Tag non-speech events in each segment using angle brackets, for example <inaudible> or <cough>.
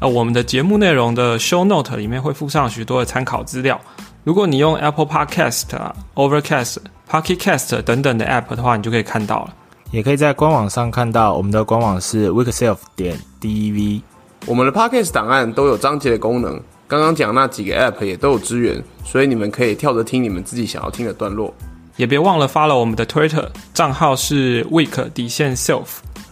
呃，我们的节目内容的 Show Note 里面会附上许多的参考资料。如果你用 Apple Podcast、Overcast、Pocket Cast 等等的 App 的话，你就可以看到了。也可以在官网上看到，我们的官网是 Weekself 点 dev。我们的 Podcast 档案都有章节的功能，刚刚讲那几个 App 也都有支援，所以你们可以跳着听你们自己想要听的段落。也别忘了 follow 我们的 Twitter 账号是 Week 底线 Self。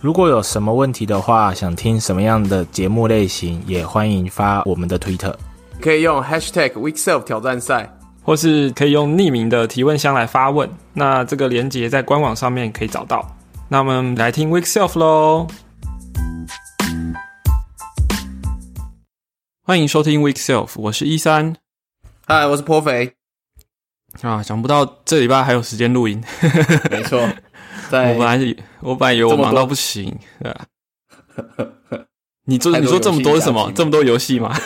如果有什么问题的话，想听什么样的节目类型，也欢迎发我们的 Twitter，可以用 Hashtag Weekself 挑战赛，或是可以用匿名的提问箱来发问。那这个连接在官网上面可以找到。那我们来听 Weekself 喽。欢迎收听 Weekself，我是一三。嗨，我是颇肥。啊，想不到这礼拜还有时间录音。没错，我本来是，我本来以为我忙到不行，对吧？你做你说这么多是什么？这么多游戏吗？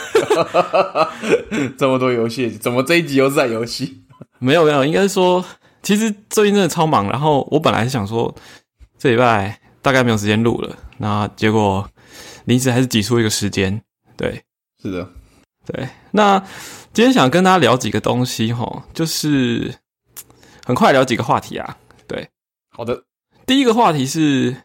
这么多游戏，怎么这一集又是在游戏？<laughs> 没有没有，应该说，其实最近真的超忙。然后我本来是想说，这礼拜大概没有时间录了，那结果临时还是挤出一个时间。对，是的，对，那。今天想跟大家聊几个东西哈，就是很快聊几个话题啊。对，好的。第一个话题是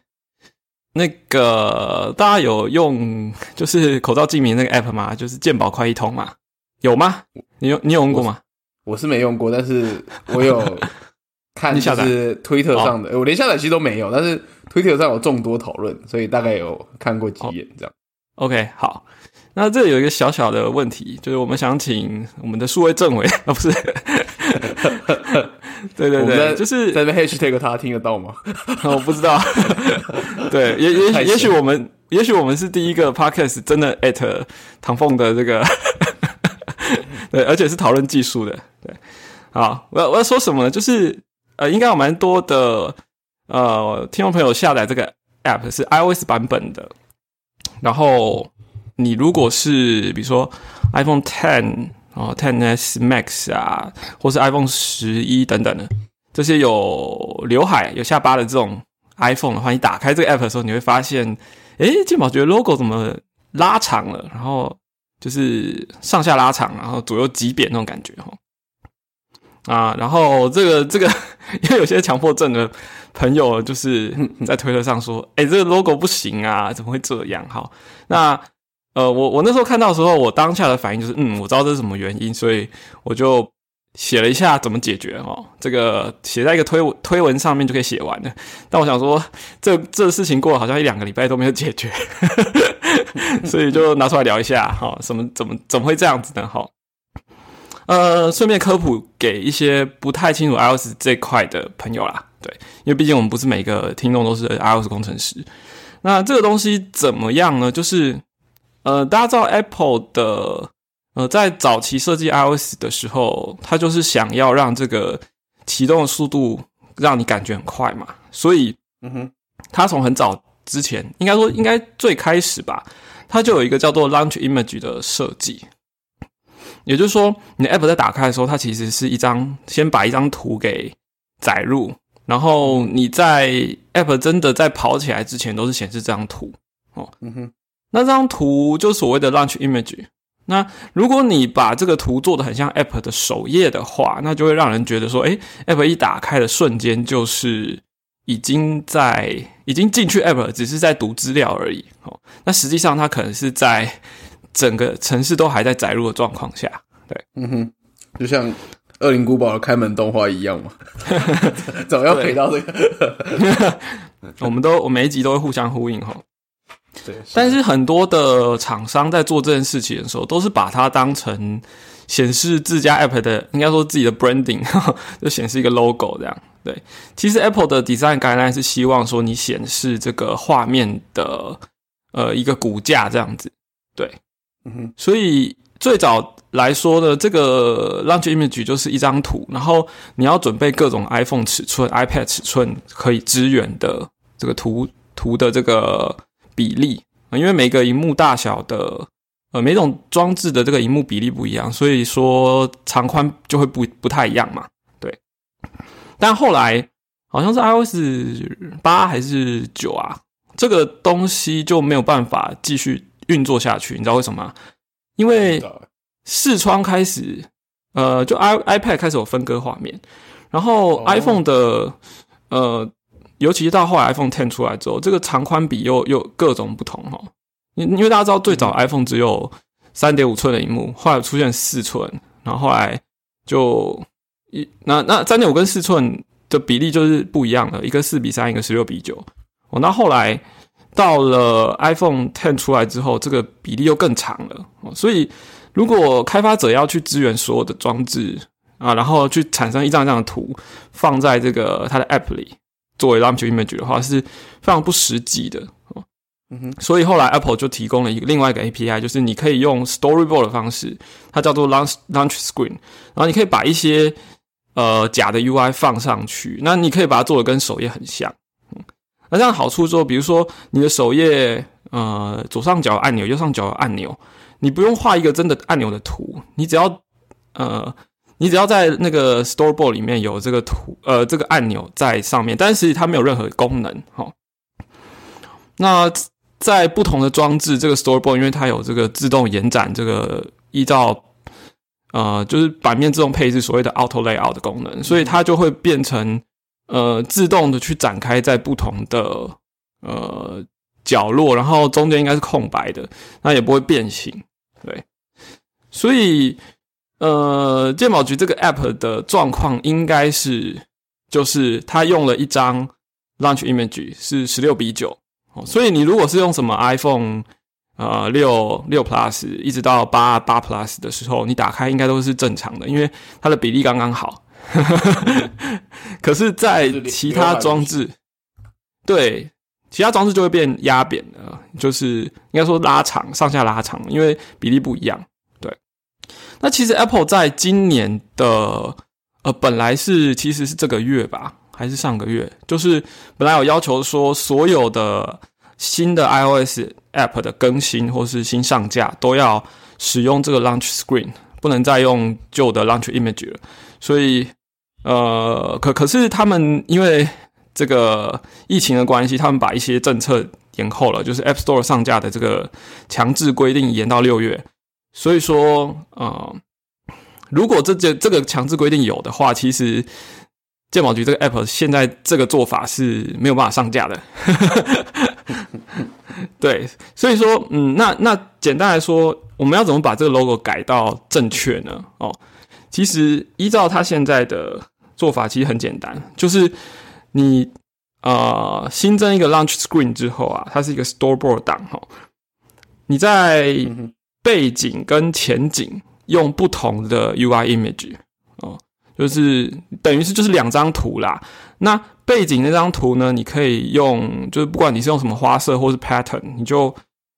那个大家有用就是口罩记名那个 app 吗？就是健保快一通嘛？有吗？你有你有用过吗？我是没用过，但是我有 <laughs> 看就是推特上的，我连下载器都没有，但是推特上有众多讨论，所以大概有看过几眼这样。OK，好。那这有一个小小的问题，就是我们想请我们的数位政委 <laughs> 啊，不是，对对对，就是在那 hashtag 他听得到吗？<laughs> 我不知道，<laughs> 对，也也也许我们，也许我们是第一个 podcast 真的 at 唐凤的这个，<laughs> 对，而且是讨论技术的，对，好，我要我要说什么呢？就是呃，应该有蛮多的呃听众朋友下载这个 app 是 iOS 版本的，然后。你如果是比如说 iPhone Ten 哦，Ten S Max 啊，或是 iPhone 十一等等的这些有刘海、有下巴的这种 iPhone 的话，你打开这个 App 的时候，你会发现，诶，健宝觉得 logo 怎么拉长了？然后就是上下拉长，然后左右挤扁那种感觉哈。啊，然后这个这个，<laughs> 因为有些强迫症的朋友就是在推特上说，诶，这个 logo 不行啊，怎么会这样？哈，那。呃，我我那时候看到的时候，我当下的反应就是，嗯，我知道这是什么原因，所以我就写了一下怎么解决哦。这个写在一个推文推文上面就可以写完了。但我想说，这这事情过了好像一两个礼拜都没有解决，<laughs> 所以就拿出来聊一下哈。什么怎么怎么会这样子呢？哈，呃，顺便科普给一些不太清楚 iOS 这块的朋友啦。对，因为毕竟我们不是每个听众都是 iOS 工程师。那这个东西怎么样呢？就是。呃，大家知道 Apple 的呃，在早期设计 iOS 的时候，它就是想要让这个启动的速度让你感觉很快嘛，所以，嗯哼，它从很早之前，应该说应该最开始吧，它就有一个叫做 Launch Image 的设计，也就是说，你的 App 在打开的时候，它其实是一张先把一张图给载入，然后你在 App 真的在跑起来之前，都是显示这张图哦，嗯哼。那张图就所谓的 launch image。那如果你把这个图做的很像 app 的首页的话，那就会让人觉得说，哎，app 一打开的瞬间就是已经在已经进去 app，只是在读资料而已。哦，那实际上它可能是在整个城市都还在载入的状况下。对，嗯哼，就像恶灵古堡的开门动画一样嘛，<laughs> <laughs> 总要陪到这个。<laughs> 我们都我每一集都会互相呼应哈。对，但是很多的厂商在做这件事情的时候，都是把它当成显示自家 App 的，应该说自己的 branding，<laughs> 就显示一个 logo 这样。对，其实 Apple 的 design guideline 是希望说你显示这个画面的呃一个骨架这样子。对，嗯哼。所以最早来说呢，这个 Launch Image 就是一张图，然后你要准备各种 iPhone 尺寸、iPad 尺寸可以支援的这个图图的这个比例因为每个荧幕大小的呃每种装置的这个荧幕比例不一样，所以说长宽就会不不太一样嘛。对，但后来好像是 iOS 八还是九啊，这个东西就没有办法继续运作下去，你知道为什么吗？因为视窗开始，呃，就 i iPad 开始有分割画面，然后 iPhone 的，呃，尤其是到后来 iPhone Ten 出来之后，这个长宽比又又各种不同哈。因因为大家知道，最早 iPhone 只有三点五寸的荧幕，后来出现四寸，然后后来就一那那三点五跟四寸的比例就是不一样的，一个四比三，一个十六比九。哦，那后来到了 iPhone Ten 出来之后，这个比例又更长了，所以。如果开发者要去支援所有的装置啊，然后去产生一张一张的图放在这个它的 App 里作为 Launch Image 的话，是非常不实际的哦。嗯哼，所以后来 Apple 就提供了一个另外一个 API，就是你可以用 Storyboard 的方式，它叫做 Launch Launch Screen，然后你可以把一些呃假的 UI 放上去，那你可以把它做的跟首页很像。嗯，那这样好处说，比如说你的首页呃左上角按钮，右上角按钮。你不用画一个真的按钮的图，你只要呃，你只要在那个 Storyboard 里面有这个图，呃，这个按钮在上面，但是它没有任何功能。哈，那在不同的装置，这个 Storyboard 因为它有这个自动延展，这个依照呃，就是版面自动配置所谓的 Auto Layout 的功能，所以它就会变成呃，自动的去展开在不同的呃。角落，然后中间应该是空白的，那也不会变形，对。所以，呃，鉴宝局这个 app 的状况应该是，就是它用了一张 launch image 是十六比九，哦，所以你如果是用什么 iPhone 呃六六 plus 一直到八八 plus 的时候，你打开应该都是正常的，因为它的比例刚刚好。<laughs> 可是，在其他装置，对。其他装置就会变压扁了，就是应该说拉长，上下拉长，因为比例不一样。那其实 Apple 在今年的呃，本来是其实是这个月吧，还是上个月，就是本来有要求说，所有的新的 iOS App 的更新或是新上架都要使用这个 Launch Screen，不能再用旧的 Launch Image 了。所以呃，可可是他们因为这个疫情的关系，他们把一些政策延后了，就是 App Store 上架的这个强制规定延到六月。所以说，呃，如果这这这个强制规定有的话，其实鉴宝局这个 App 现在这个做法是没有办法上架的。<laughs> 对，所以说，嗯，那那简单来说，我们要怎么把这个 logo 改到正确呢？哦，其实依照他现在的做法，其实很简单，就是。你呃新增一个 Launch Screen 之后啊，它是一个 store board 档哈。你在背景跟前景用不同的 UI image 哦，就是等于是就是两张图啦。那背景那张图呢，你可以用就是不管你是用什么花色或是 pattern，你就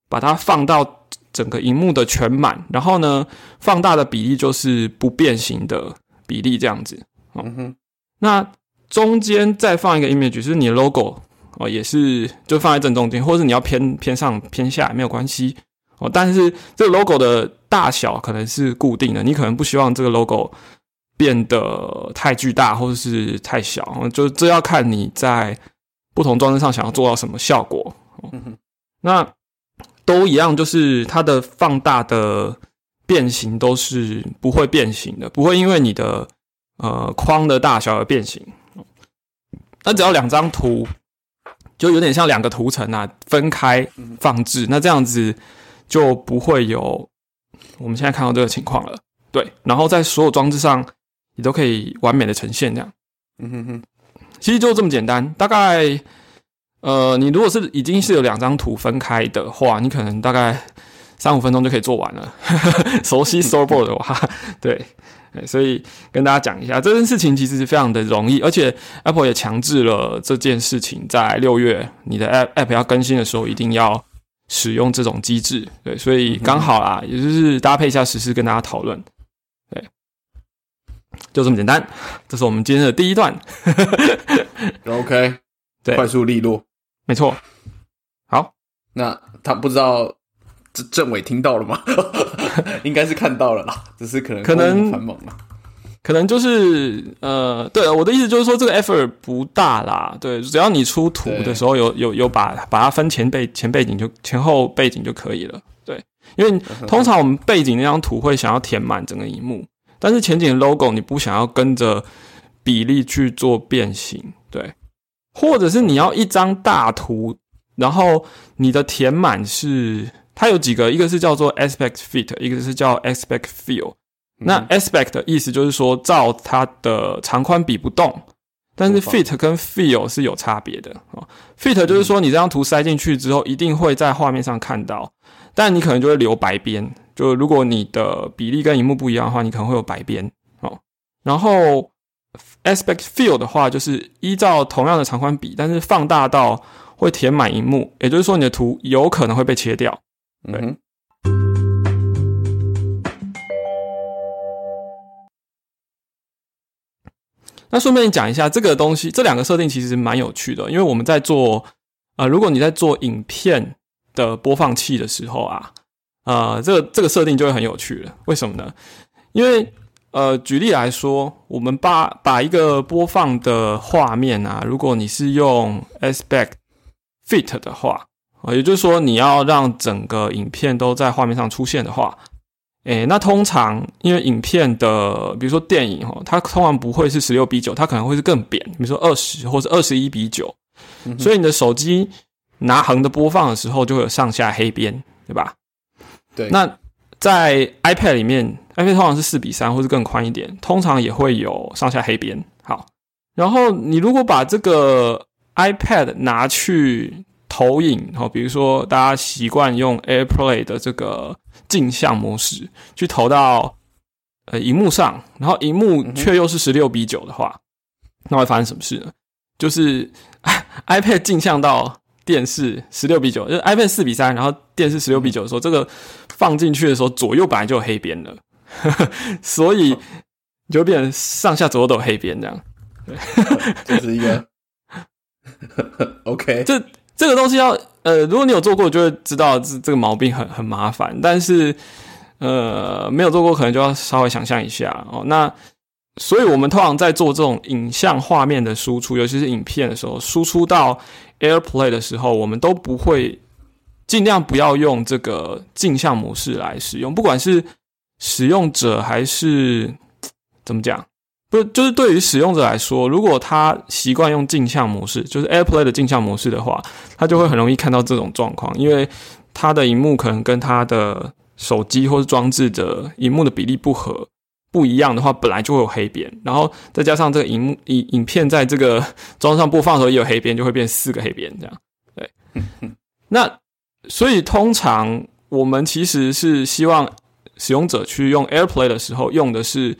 把它放到整个荧幕的全满，然后呢放大的比例就是不变形的比例这样子。嗯哼，那。中间再放一个 image，就是你的 logo 哦，也是就放在正中间，或者你要偏偏上偏下没有关系哦。但是这个 logo 的大小可能是固定的，你可能不希望这个 logo 变得太巨大或者是太小，就这要看你在不同装置上想要做到什么效果。那都一样，就是它的放大的变形都是不会变形的，不会因为你的呃框的大小而变形。那只要两张图，就有点像两个图层啊，分开放置，那这样子就不会有我们现在看到这个情况了。对，然后在所有装置上，你都可以完美的呈现这样。嗯哼哼，其实就这么简单。大概，呃，你如果是已经是有两张图分开的话，你可能大概三五分钟就可以做完了。<laughs> 熟悉 Storyboard 的话，<laughs> 对。所以跟大家讲一下这件事情，其实是非常的容易，而且 Apple 也强制了这件事情，在六月你的 App App 要更新的时候，一定要使用这种机制。对，所以刚好啦，也就是搭配一下实事跟大家讨论。对，就这么简单。这是我们今天的第一段。<laughs> OK，对，快速利落，没错。好，那他不知道政政委听到了吗？应该是看到了啦，只是可能可能繁忙了。可能就是呃，对我的意思就是说，这个 effort 不大啦。对，只要你出图的时候有有有把把它分前背前背景就前后背景就可以了。对，因为通常我们背景那张图会想要填满整个荧幕，但是前景 logo 你不想要跟着比例去做变形，对，或者是你要一张大图，然后你的填满是它有几个，一个是叫做 aspect fit，一个是叫 aspect fill。那 aspect 的意思就是说，照它的长宽比不动，但是 fit 跟 feel 是有差别的哦。fit 就是说，你这张图塞进去之后，一定会在画面上看到，但你可能就会留白边。就如果你的比例跟荧幕不一样的话，你可能会有白边哦。然后 aspect feel 的话，就是依照同样的长宽比，但是放大到会填满荧幕，也就是说，你的图有可能会被切掉。对。嗯那顺便讲一下，这个东西，这两个设定其实蛮有趣的，因为我们在做，呃，如果你在做影片的播放器的时候啊，呃，这个这个设定就会很有趣了。为什么呢？因为，呃，举例来说，我们把把一个播放的画面啊，如果你是用 aspect fit 的话，啊、也就是说你要让整个影片都在画面上出现的话。诶，那通常因为影片的，比如说电影哈，它通常不会是十六比九，它可能会是更扁，比如说二十或者二十一比九、嗯所以你的手机拿横的播放的时候，就会有上下黑边，对吧？对。那在 iPad 里面，iPad 通常是四比三或是更宽一点，通常也会有上下黑边。好，然后你如果把这个 iPad 拿去投影，哦，比如说大家习惯用 AirPlay 的这个镜像模式去投到呃荧幕上，然后荧幕却又是十六比九的话，那会发生什么事呢？就是 <laughs> iPad 镜像到电视十六比九，就是 iPad 四比三，然后电视十六比九的时候，这个放进去的时候左右本来就有黑边了，<laughs> 所以你就变成上下左右都有黑边这样。对这是一个 <laughs> OK，这这个东西要呃，如果你有做过，就会知道这这个毛病很很麻烦。但是呃，没有做过，可能就要稍微想象一下哦。那所以我们通常在做这种影像画面的输出，尤其是影片的时候，输出到 AirPlay 的时候，我们都不会尽量不要用这个镜像模式来使用，不管是使用者还是怎么讲。不，就是对于使用者来说，如果他习惯用镜像模式，就是 AirPlay 的镜像模式的话，他就会很容易看到这种状况，因为他的荧幕可能跟他的手机或是装置的荧幕的比例不合不一样的话，本来就会有黑边，然后再加上这个荧幕影影片在这个装上播放的时候也有黑边，就会变四个黑边这样。对，<laughs> 那所以通常我们其实是希望使用者去用 AirPlay 的时候用的是。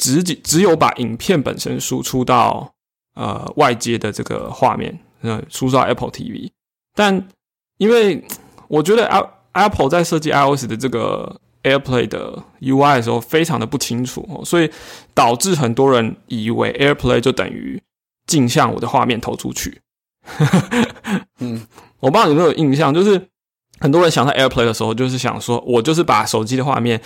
只只有把影片本身输出到呃外接的这个画面，呃输出到 Apple TV，但因为我觉得 Apple 在设计 iOS 的这个 AirPlay 的 UI 的时候非常的不清楚，所以导致很多人以为 AirPlay 就等于镜像我的画面投出去。嗯，我不知道有没有印象，就是很多人想到 AirPlay 的时候，就是想说我就是把手机的画面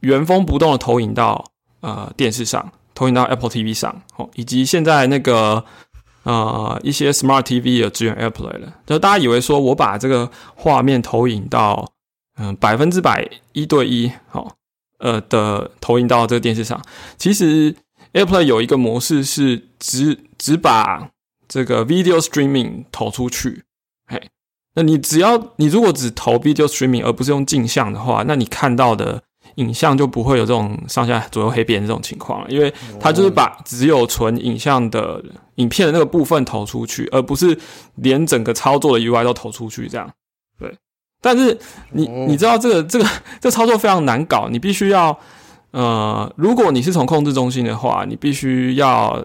原封不动的投影到。呃，电视上投影到 Apple TV 上，哦，以及现在那个呃一些 Smart TV 有支援 AirPlay 了，就大家以为说我把这个画面投影到嗯百分之百一对一，好、哦，呃的投影到这个电视上，其实 AirPlay 有一个模式是只只把这个 Video Streaming 投出去，嘿，那你只要你如果只投 Video Streaming 而不是用镜像的话，那你看到的。影像就不会有这种上下左右黑边这种情况了，因为它就是把只有纯影像的影片的那个部分投出去，而不是连整个操作的 UI 都投出去这样。对，但是你你知道这个这个这操作非常难搞，你必须要呃，如果你是从控制中心的话，你必须要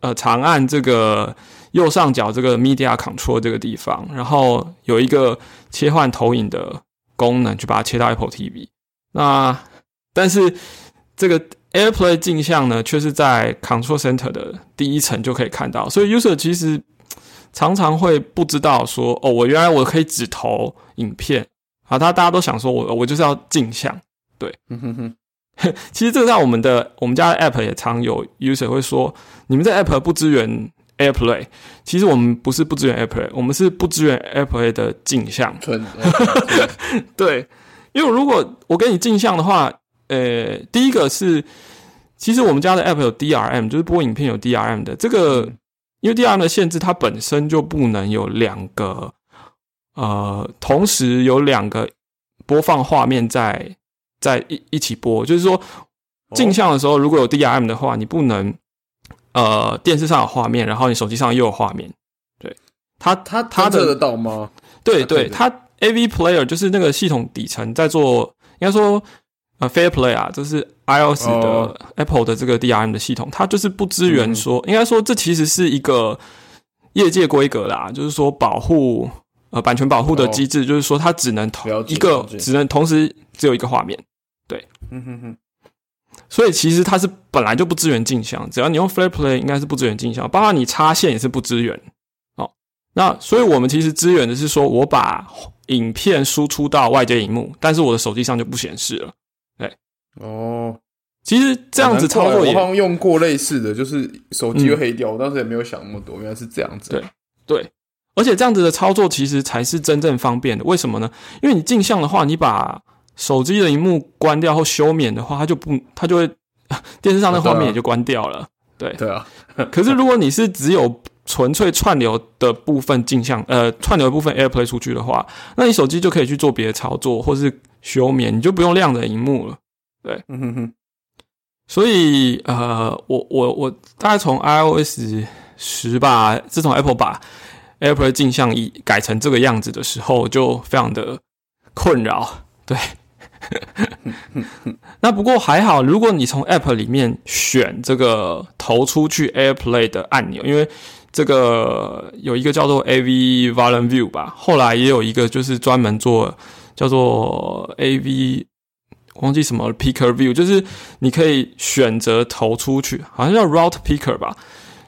呃长按这个右上角这个 Media Control 这个地方，然后有一个切换投影的功能，去把它切到 Apple TV。那但是这个 AirPlay 镜像呢，却是在 Control Center 的第一层就可以看到，所以 User 其实常常会不知道说，哦，我原来我可以只投影片。啊，他大家都想说我我就是要镜像，对，嗯哼哼。<laughs> 其实这个在我们的我们家的 App 也常有 User 会说，你们这 App 不支援 AirPlay，其实我们不是不支援 AirPlay，我们是不支援 AirPlay 的镜像，<laughs> 对，因为如果我给你镜像的话。呃，第一个是，其实我们家的 App 有 DRM，就是播影片有 DRM 的。这个因为 DRM 的限制，它本身就不能有两个，呃，同时有两个播放画面在在一一起播。就是说，镜像的时候如果有 DRM 的话，你不能，呃，电视上有画面，然后你手机上又有画面。对，它它它测得到吗？对对，它 AV Player 就是那个系统底层在做，应该说。呃，Fair Play 啊，就是 iOS 的 Apple 的这个 DRM 的系统，它就是不支援说，应该说这其实是一个业界规格啦，就是说保护呃版权保护的机制，就是说它只能同一个，只能同时只有一个画面，对，嗯哼哼，所以其实它是本来就不支援镜像，只要你用 Fair Play，应该是不支援镜像，包括你插线也是不支援哦。那所以我们其实支援的是说我把影片输出到外接荧幕，但是我的手机上就不显示了。对哦，其实这样子操作，我好像用过类似的，就是手机会黑掉。我当时也没有想那么多，原来是这样子。对对，而且这样子的操作其实才是真正方便的。为什么呢？因为你镜像的话，你把手机的荧幕关掉或休眠的话，它就不，它就会 <laughs> 电视上的画面也就关掉了。对对啊。可是如果你是只有纯粹串流的部分镜像，呃，串流的部分 AirPlay 出去的话，那你手机就可以去做别的操作，或是休眠，你就不用亮着荧幕了。对，嗯哼哼，所以呃，我我我大概从 iOS 十吧，自从 Apple 把 AirPlay 镜像一改成这个样子的时候，就非常的困扰。对，那不过还好，如果你从 App 里面选这个投出去 AirPlay 的按钮，因为这个有一个叫做 AV Volume View 吧，后来也有一个就是专门做叫做 AV。忘记什么 Picker View，就是你可以选择投出去，好像叫 Route Picker 吧，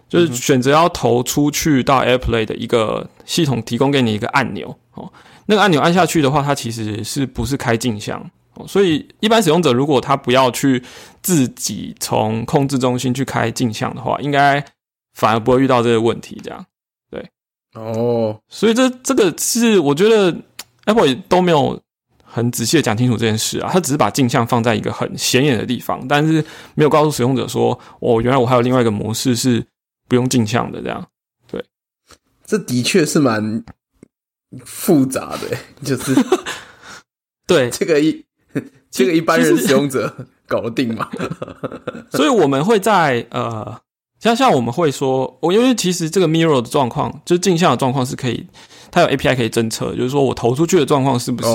就是选择要投出去到 AirPlay 的一个系统提供给你一个按钮哦。那个按钮按下去的话，它其实是不是开镜像哦？所以一般使用者如果他不要去自己从控制中心去开镜像的话，应该反而不会遇到这些问题。这样对哦，所以这这个是我觉得 Apple 都没有。很仔细的讲清楚这件事啊，他只是把镜像放在一个很显眼的地方，但是没有告诉使用者说，哦，原来我还有另外一个模式是不用镜像的，这样。对，这的确是蛮复杂的，就是 <laughs> 对这个一这个一般人使用者搞得定吗？<laughs> 所以我们会在呃，像像我们会说，我因为其实这个 mirror 的状况，就是镜像的状况是可以。它有 API 可以侦测，就是说我投出去的状况是不是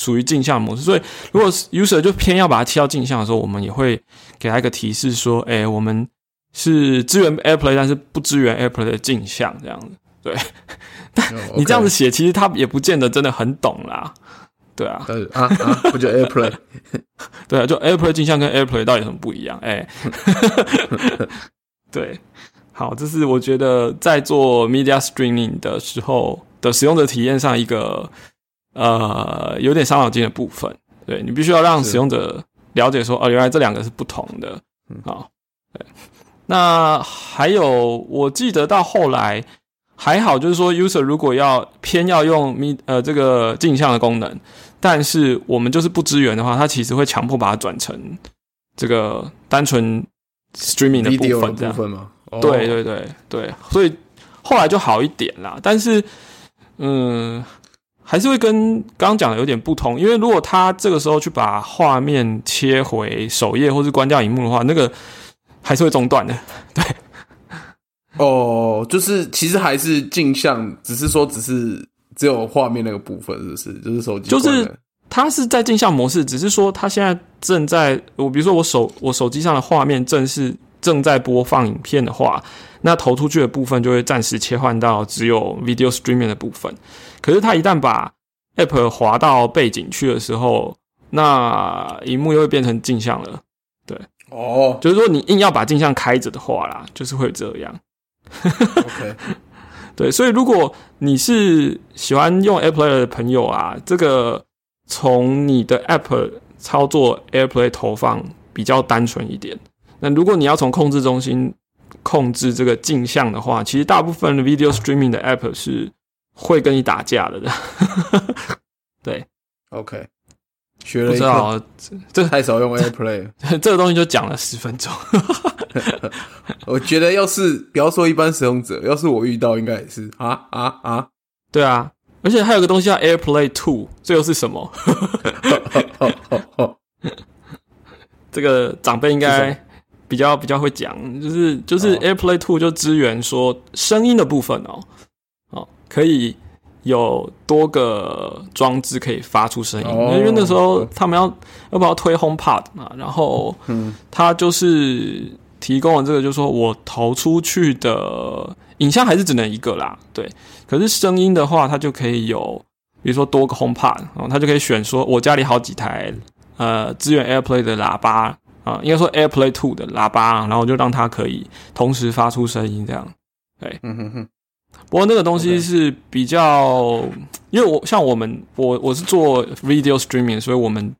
属于镜像模式。所以，如果 user 就偏要把它切到镜像的时候，我们也会给他一个提示说：“哎，我们是支援 AirPlay，但是不支援 AirPlay 的镜像。”这样子，对。<laughs> 但你这样子写，其实他也不见得真的很懂啦。对啊，啊啊，不就 AirPlay？<laughs> 对啊，就 AirPlay 镜像跟 AirPlay 到底有什么不一样？哎，<laughs> 对，好，这是我觉得在做 media streaming 的时候。的使用者体验上一个呃有点伤脑筋的部分，对你必须要让使用者了解说哦，原来这两个是不同的。好，对。那还有，我记得到后来还好，就是说，user 如果要偏要用咪呃这个镜像的功能，但是我们就是不支援的话，它其实会强迫把它转成这个单纯 streaming 的部分，这样吗？对对对对，所以后来就好一点啦，但是。嗯，还是会跟刚刚讲的有点不同，因为如果他这个时候去把画面切回首页或是关掉荧幕的话，那个还是会中断的。对，<laughs> <laughs> 哦，就是其实还是镜像，只是说只是只有画面那个部分，是不是？就是手机，就是它是在镜像模式，只是说它现在正在我比如说我手我手机上的画面正是正在播放影片的话。那投出去的部分就会暂时切换到只有 video streaming 的部分，可是它一旦把 app 滑到背景去的时候，那荧幕又会变成镜像了。对，哦，就是说你硬要把镜像开着的话啦，就是会这样。OK，<laughs> 对，所以如果你是喜欢用 AirPlay 的朋友啊，这个从你的 App 操作 AirPlay 投放比较单纯一点。那如果你要从控制中心控制这个镜像的话，其实大部分的 Video Streaming 的 App 是会跟你打架的。<laughs> 对，OK，学了不知一课，道这太少用 AirPlay 了。<laughs> 这个东西就讲了十分钟。<laughs> 我觉得要是不要说一般使用者，要是我遇到，应该也是啊啊啊！对啊，而且还有个东西叫 AirPlay Two，这又是什么？<laughs> 这个长辈应该比较比较会讲，就是就是哦。AirPlay Two 就支援说声音的部分哦，哦可以有多个装置可以发出声音，哦因为那时候他们要要不要推 HomePod 嘛，然后嗯。他就是提供了这个，就是说我投出去的影像还是只能一个啦，对，可是声音的话，它就可以有，比如说多个 HomePod，然后它就可以选说我家里好几台呃支援 AirPlay 的喇叭啊、应该说 AirPlay Two 的喇叭，然后就让它可以同时发出声音这样。对嗯哼哼，不过那个东西是比较因为我像我们我我是做 video streaming，所以我们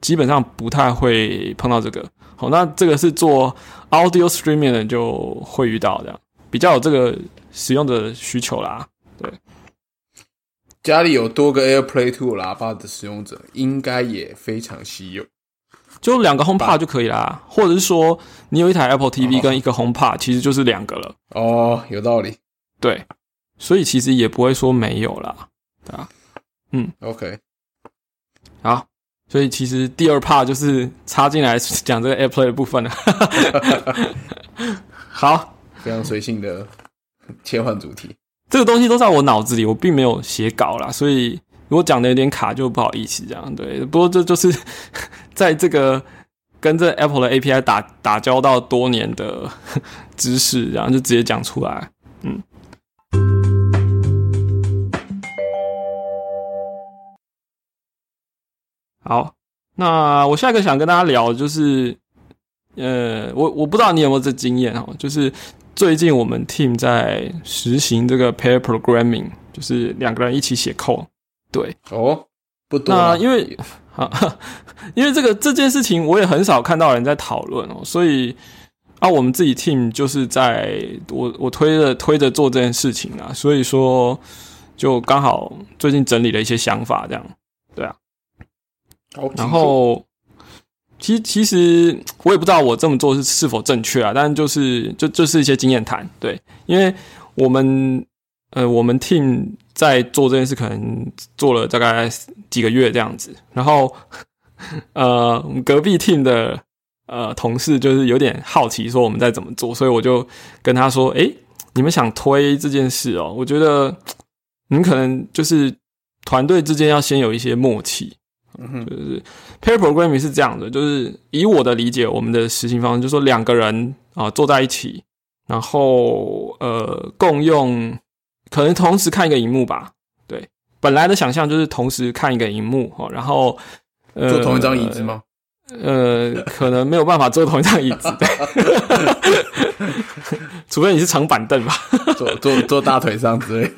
基本上不太会碰到这个。好，那这个是做 audio streaming 的就会遇到这样，比较有这个使用的需求啦。对家里有多个 AirPlay Two 喇叭的使用者，应该也非常稀有。就两个 HomePod 就可以啦，或者是说你有一台 Apple TV 哦跟一个 HomePod，其实就是两个了。哦，有道理。对，所以其实也不会说没有啦，对啊。OK，好，所以其实第二 part 就是插进来讲这个 AirPlay 的部分了。<laughs> <laughs> 好，非常随性的切换主题。这个东西都在我脑子里，我并没有写稿啦，所以如果讲的有点卡，就不好意思这样。对，不过这就是 <laughs> 在这个跟这 Apple 的 API 打打交道多年的 <laughs> 知识，然后就直接讲出来。嗯。好，那我下一个想跟大家聊就是，呃，我我不知道你有没有这经验哦，就是最近我们 team 在实行这个 pair programming，就是两个人一起写 code。对，哦，不多啊。那因为啊，<laughs> 因为这个这件事情我也很少看到人在讨论哦，所以啊，我们自己 team 就是在我我推着推着做这件事情啊，所以说就刚好最近整理了一些想法，这样对啊然后，其其实我也不知道我这么做是是否正确啊，但就是就就是一些经验谈，对，因为我们呃我们 team 在做这件事，可能做了大概几个月这样子，然后 <laughs> 呃隔壁 team 的呃同事就是有点好奇说我们在怎么做，所以我就跟他说，诶，你们想推这件事哦，我觉得你们可能就是团队之间要先有一些默契。嗯哼就是 pair programming 是这样的，就是以我的理解，我们的实行方式就是说两个人啊、坐在一起，然后呃共用，可能同时看一个荧幕吧。对，本来的想象就是同时看一个荧幕哦，然后呃坐同一张椅子？吗？呃，可能没有办法坐同一张椅子，对 <laughs> 除非你是长板凳吧。坐坐坐大腿上之类的。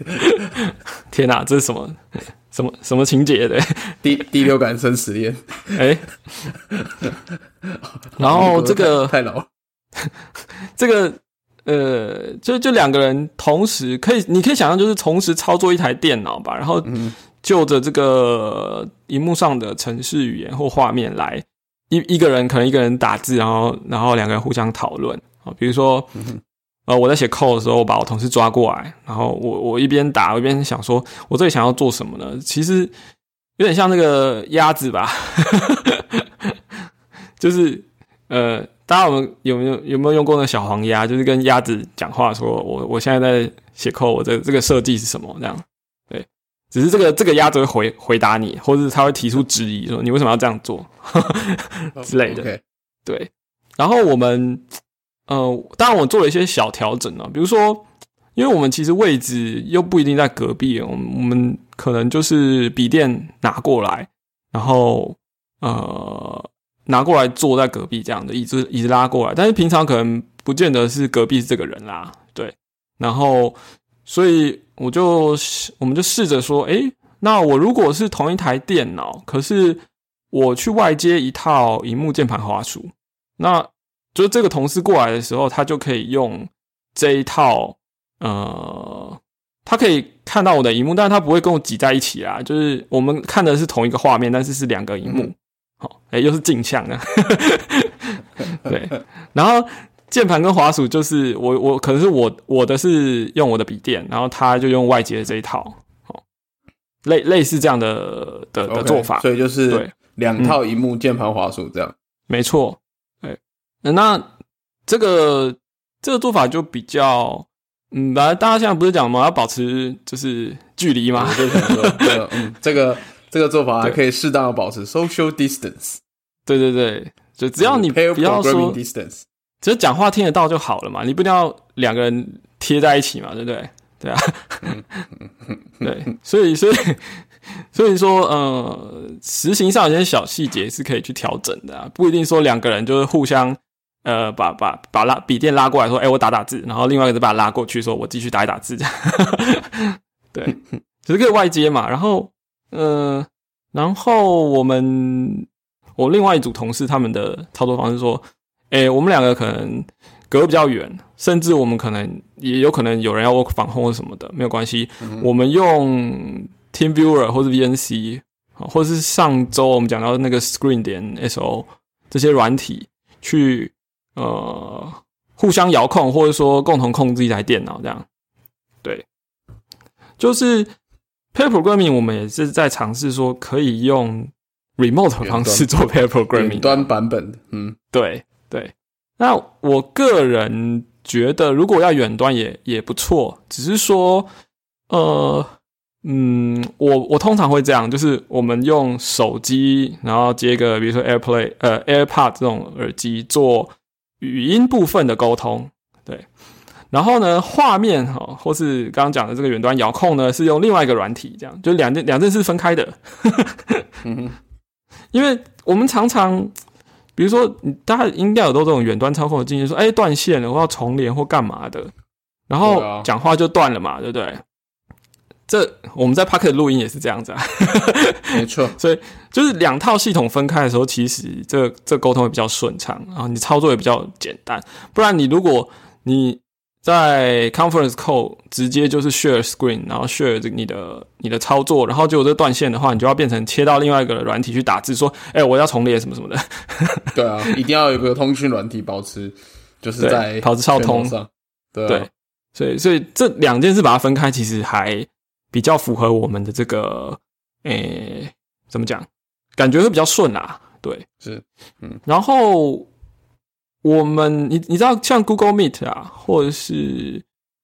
<laughs> 天哪、这是什么什么什么情节？的。第第六感生死恋。哎、<laughs> 然后这个太老了。<laughs> 这个呃，就就两个人同时可以，你可以想象就是同时操作一台电脑吧，然后嗯就着这个荧幕上的程式语言或画面来一一个人可能一个人打字，然后然后两个人互相讨论啊，比如说。呃，我在写 code 的时候，我把我同事抓过来，然后我我一边打，我一边想说，我这里想要做什么呢？其实有点像那个鸭子吧，<laughs> 就是呃，大家有没有有没有有没有用过那个小黄鸭？就是跟鸭子讲话说，我我现在在写 code，我的这个设计是什么？这样对，只是这个这个鸭子会回回答你，或者是他会提出质疑，说你为什么要这样做 <laughs> 之类的。对，然后我们呃，当然我做了一些小调整啊，比如说，因为我们其实位置又不一定在隔壁，我们我们可能就是笔电拿过来，然后呃拿过来坐在隔壁这样的椅子，椅子拉过来，但是平常可能不见得是隔壁是这个人啦，对。然后，所以我就我们就试着说，诶，那我如果是同一台电脑，可是我去外接一套荧幕、键盘、滑鼠，那就这个同事过来的时候，他就可以用这一套，呃，他可以看到我的荧幕，但是他不会跟我挤在一起啊，就是我们看的是同一个画面，但是是两个荧幕。好，哎，又是镜像的，<laughs> 对。然后键盘跟滑鼠就是我我可能是我我的是用我的笔电，然后他就用外接的这一套，好，类类似这样的的的做法。所以就是对两套荧幕、键盘、滑鼠这样。没错，对。那这个这个做法就比较，嗯，来大家现在不是讲嘛？要保持就是距离嘛。我就想说，这个嗯，这个。这个做法还可以适当的保持 social distance。对对对，就只要你不要说 distance，只是讲话听得到就好了嘛，你不一定要两个人贴在一起嘛，对不对？对啊，<laughs> 对，所以所以所以说，呃，实行上有些小细节是可以去调整的啊，不一定说两个人就是互相呃把把把拉笔电拉过来说，哎，我打打字，然后另外一个人把他拉过去说，我继续打一打字，这样。<laughs> 对，<laughs> 只是可以外接嘛，然后。呃，然后我们我另外一组同事他们的操作方式说，哎，我们两个可能隔比较远，甚至我们可能也有可能有人要 work 防控或什么的，没有关系，我们用 Team Viewer 或者 VNC，或者是上周我们讲到那个 Screen 点 SO 这些软体去呃互相遥控，或者说共同控制一台电脑，这样对，就是。Pair programming 我们也是在尝试说可以用 remote 的方式做 pair programming 端版本的，嗯，对对。那我个人觉得，如果要远端也也不错，只是说，呃，嗯，我我通常会这样，就是我们用手机，然后接个比如说 AirPlay 呃 AirPod 这种耳机做语音部分的沟通，对。然后呢，画面哈，或是刚刚讲的这个远端遥控呢，是用另外一个软体，这样就两件两件是分开的。<laughs> 因为我们常常，比如说，大家应该有都这种远端操控的经验，说，哎，断线了，我要重连或干嘛的，然后讲话就断了嘛，对不对？这我们在 Pocket 录音也是这样子啊，没错。<laughs> 所以就是两套系统分开的时候，其实这这沟通会比较顺畅，然后你操作也比较简单。不然你如果你在 conference call 直接就是 share screen，然后 share 这你的你的操作，然后就有这断线的话，你就要变成切到另外一个软体去打字，说，哎，我要重连什么什么的。<laughs> 对啊，一定要有个通讯软体保持，就是在保持畅通上。对，所以所以这两件事把它分开，其实还比较符合我们的这个，诶，怎么讲？感觉会比较顺啦。对，是，嗯，然后。我们，你你知道，像 Google Meet 啊，或者是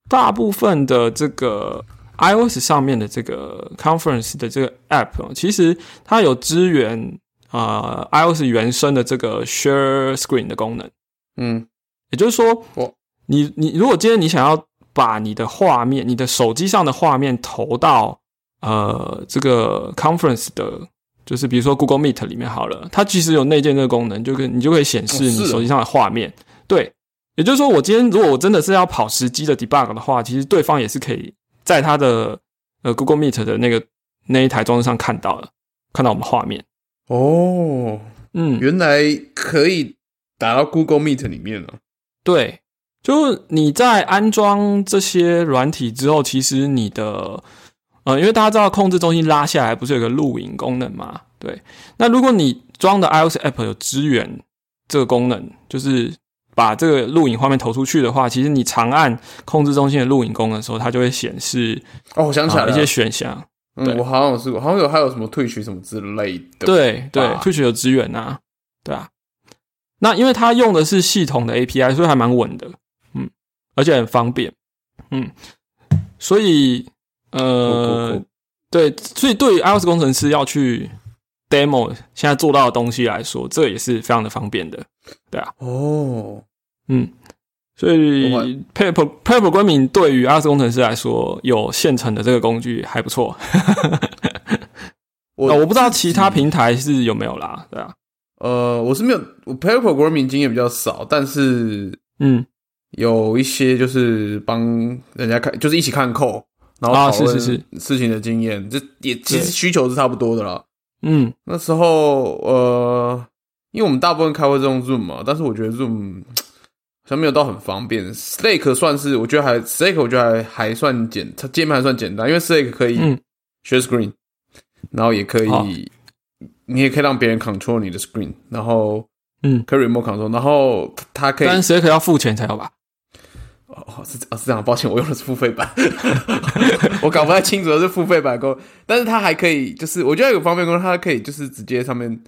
大部分的这个 iOS 上面的这个 Conference 的这个 App，其实它有支援啊 iOS 原生的这个 Share Screen 的功能。嗯，也就是说，我你你如果今天你想要把你的画面，你的手机上的画面投到呃这个 Conference 的。就是比如说 Google Meet 里面好了，它其实有内建这个功能，就可你就可以显示你手机上的画面。对，也就是说，我今天如果我真的是要跑实机的 debug 的话，其实对方也是可以在他的呃 Google Meet 的那个那一台装置上看到了，看到我们画面。哦，嗯，原来可以打到 Google Meet 里面了。对，就是你在安装这些软体之后，其实你的。呃，因为大家知道控制中心拉下来不是有个录影功能吗？对，那如果你装的 iOS app 有支援这个功能，就是把这个录影画面投出去的话，其实你长按控制中心的录影功能的时候，它就会显示哦，我想起来一些选项。嗯，我好像有试过，好像有还有什么退取什么之类的。对对，退取有支援呐，对啊。那因为它用的是系统的 API，所以还蛮稳的，嗯，而且很方便，嗯，所以。呃，对，所以对于 iOS 工程师要去 demo 现在做到的东西来说，这也是非常的方便的，对啊。哦，嗯，所以 Paper Paper 官名对于 iOS 工程师来说，有现成的这个工具还不错。<laughs> 我我不知道其他平台是有没有啦，对啊。呃，我是没有，我 pair programming 经验比较少，但是嗯，有一些就是帮人家看，就是一起看扣，然后啊讨论是是是事情的经验，这也其实需求是差不多的啦。嗯那时候呃，因为我们大部分开会是用 Zoom 嘛，但是我觉得 Zoom 好像没有到很方便。Slack 算是我觉得还 Slack 我觉得还还算简，它界面还算简单，因为 Slack 可以嗯 share screen，然后也可以，好你也可以让别人 control 你的 screen，然后嗯，可以 remote control，然后它可以但是 Slack 要付钱才有吧？哦，是哦是这样，抱歉，我用的是付费版，<laughs> 我搞不太清楚的是付费版功，但是它还可以，就是我觉得有方便功能，它可以就是直接上面，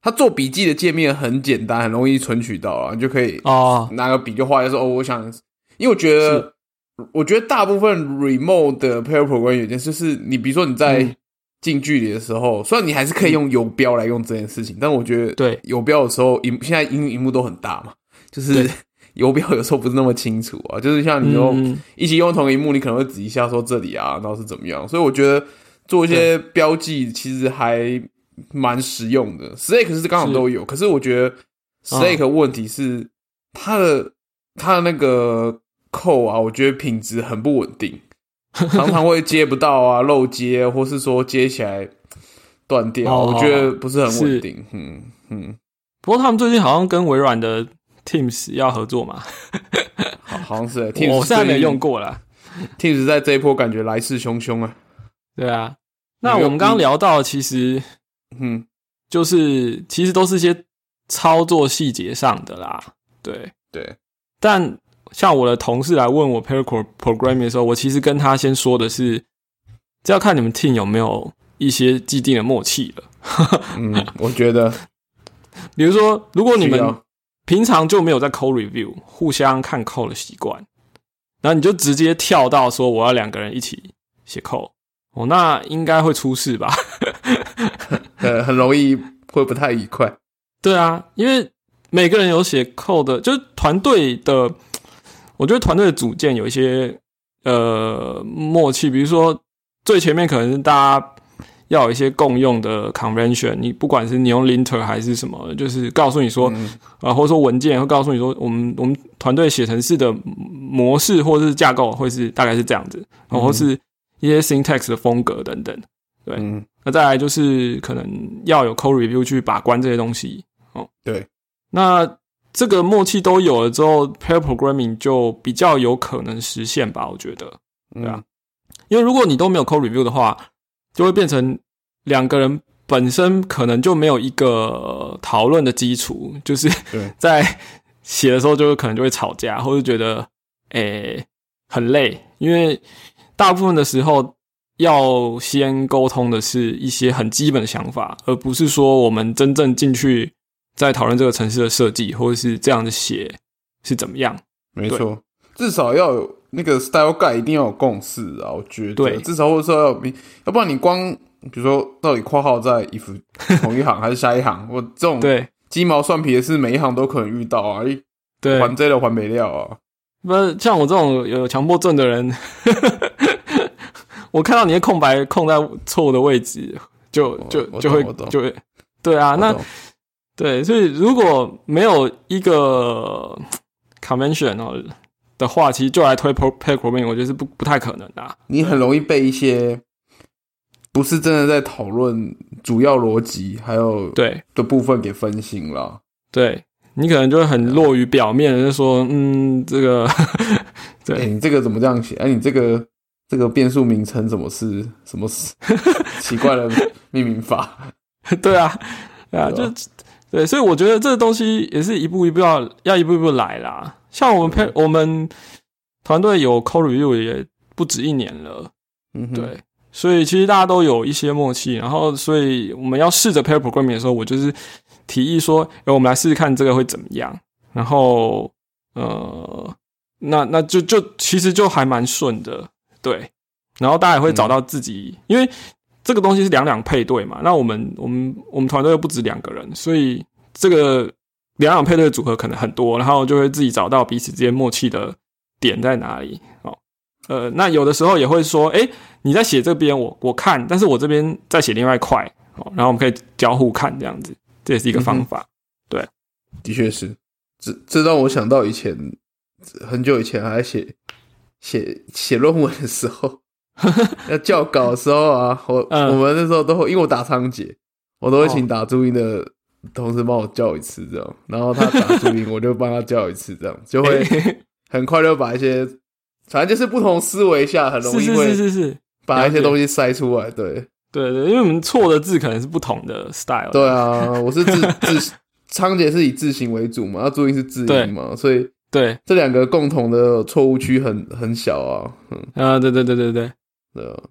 它做笔记的界面很简单，很容易存取到啊，你就可以哦，拿个笔就画，就说哦，我想，因为我觉得，我觉得大部分 remote 的 pair program 有一件事就是，你比如说你在嗯近距离的时候，虽然你还是可以用游标来用这件事情，但我觉得对游标的时候，荧现在荧荧幕都很大嘛，就是对游标有时候不是那么清楚啊，就是像你用嗯一起用同一幕，你可能会指一下说这里啊，然后是怎么样，所以我觉得做一些标记其实还蛮实用的。Slake 是刚好都有，可是我觉得 Slake 问题是它的它的那个扣啊，我觉得品质很不稳定，常常会接不到啊，<laughs> 漏接，或是说接起来断掉，哦我觉得不是很稳是。定。嗯嗯，不过他们最近好像跟微软的 Teams 要合作嘛，好好像是 Teams，我现在没用过啦。Teams 在这一波感觉来势汹汹啊。对啊，那我们刚刚聊到，其实嗯，就是其实都是一些操作细节上的啦，对。对，但像我的同事来问我 pair pro- programming 的时候，我其实跟他先说的是，这要看你们 team 有没有一些既定的默契了。嗯，我觉得 <laughs> 比如说，如果你们平常就没有在 code review 互相看 code 的习惯，然后你就直接跳到说我要两个人一起写 code，哦，那应该会出事吧？呃 <laughs> 很容易会不太愉快。对啊，因为每个人有写 code 的，就是团队的，我觉得团队的组建有一些呃默契，比如说最前面可能是大家要有一些共用的 convention，你不管是你用 linter 还是什么，就是告诉你说，嗯啊，或者说文件会告诉你说，我们我们团队写程式的模式或者是架构会是大概是这样子，然后是一些 syntax 的风格等等。对嗯，那再来就是可能要有 code review 去把关这些东西。哦对，那这个默契都有了之后，pair programming 就比较有可能实现吧？我觉得，对啊嗯，因为如果你都没有 code review 的话，就会变成两个人本身可能就没有一个讨论的基础，就是 <laughs> 在写的时候就可能就会吵架，或者觉得诶、很累，因为大部分的时候要先沟通的是一些很基本的想法，而不是说我们真正进去在讨论这个城市的设计，或者是这样的写是怎么样。没错，至少要有那个 style guide，一定要有共识啊。我觉得，对至少或者说要有，要不然你光比如说到底括号在 if 同一行 <laughs> 还是下一行，我这种对鸡毛蒜皮的事，每一行都可能遇到啊。一对，还这了还没料啊。不是像我这种有强迫症的人，<laughs> 我看到你的空白空在错误的位置，就就就会就会对啊，那对，所以如果没有一个 convention 哦的话，其实就来推 pro programming，我觉得是不不太可能的、啊。你很容易被一些不是真的在讨论主要逻辑还有对的部分给分心了。对，你可能就会很落于表面的，就说嗯，这个 <laughs> 哎、对你这个怎么这样写？哎、你这个这个变数名称怎么是什么 <laughs> 奇怪的命名法？<laughs> 对啊，对啊，就对，所以我觉得这个东西也是一步一步要要一步一步来啦。像我们配我们团队有 code review 也不止一年了，嗯，对，所以其实大家都有一些默契。然后，所以我们要试着 pair programming 的时候，我就是提议说，哎，我们来试试看这个会怎么样。然后，呃，那那就就其实就还蛮顺的，对。然后大家也会找到自己，因为这个东西是两两配对嘛。那我们我们我们团队又不止两个人，所以这个两两配对的组合可能很多，然后就会自己找到彼此之间默契的点在哪里。哦，呃，那有的时候也会说，哎，你在写这边，我我看，但是我这边在写另外一块，哦，然后我们可以交互看这样子，这也是一个方法。对，的确是。这这让我想到以前很久以前还写写写论文的时候，<laughs> 要校稿的时候啊，我我们那时候都会，因为我打仓颉，我都会请打注音的同事帮我叫一次，这样，然后他打注音，<laughs> 我就帮他叫一次，这样就会 <laughs> 很快就把一些，反正就是不同思维下很容易会是是是把一些东西塞出来，对。对对，因为我们错的字可能是不同的 style，对啊，我是字字。仓颉是以字形为主嘛，要注意是字音嘛，所以对。这两个共同的错误区很很小啊，嗯。啊，对对对对对。对啊，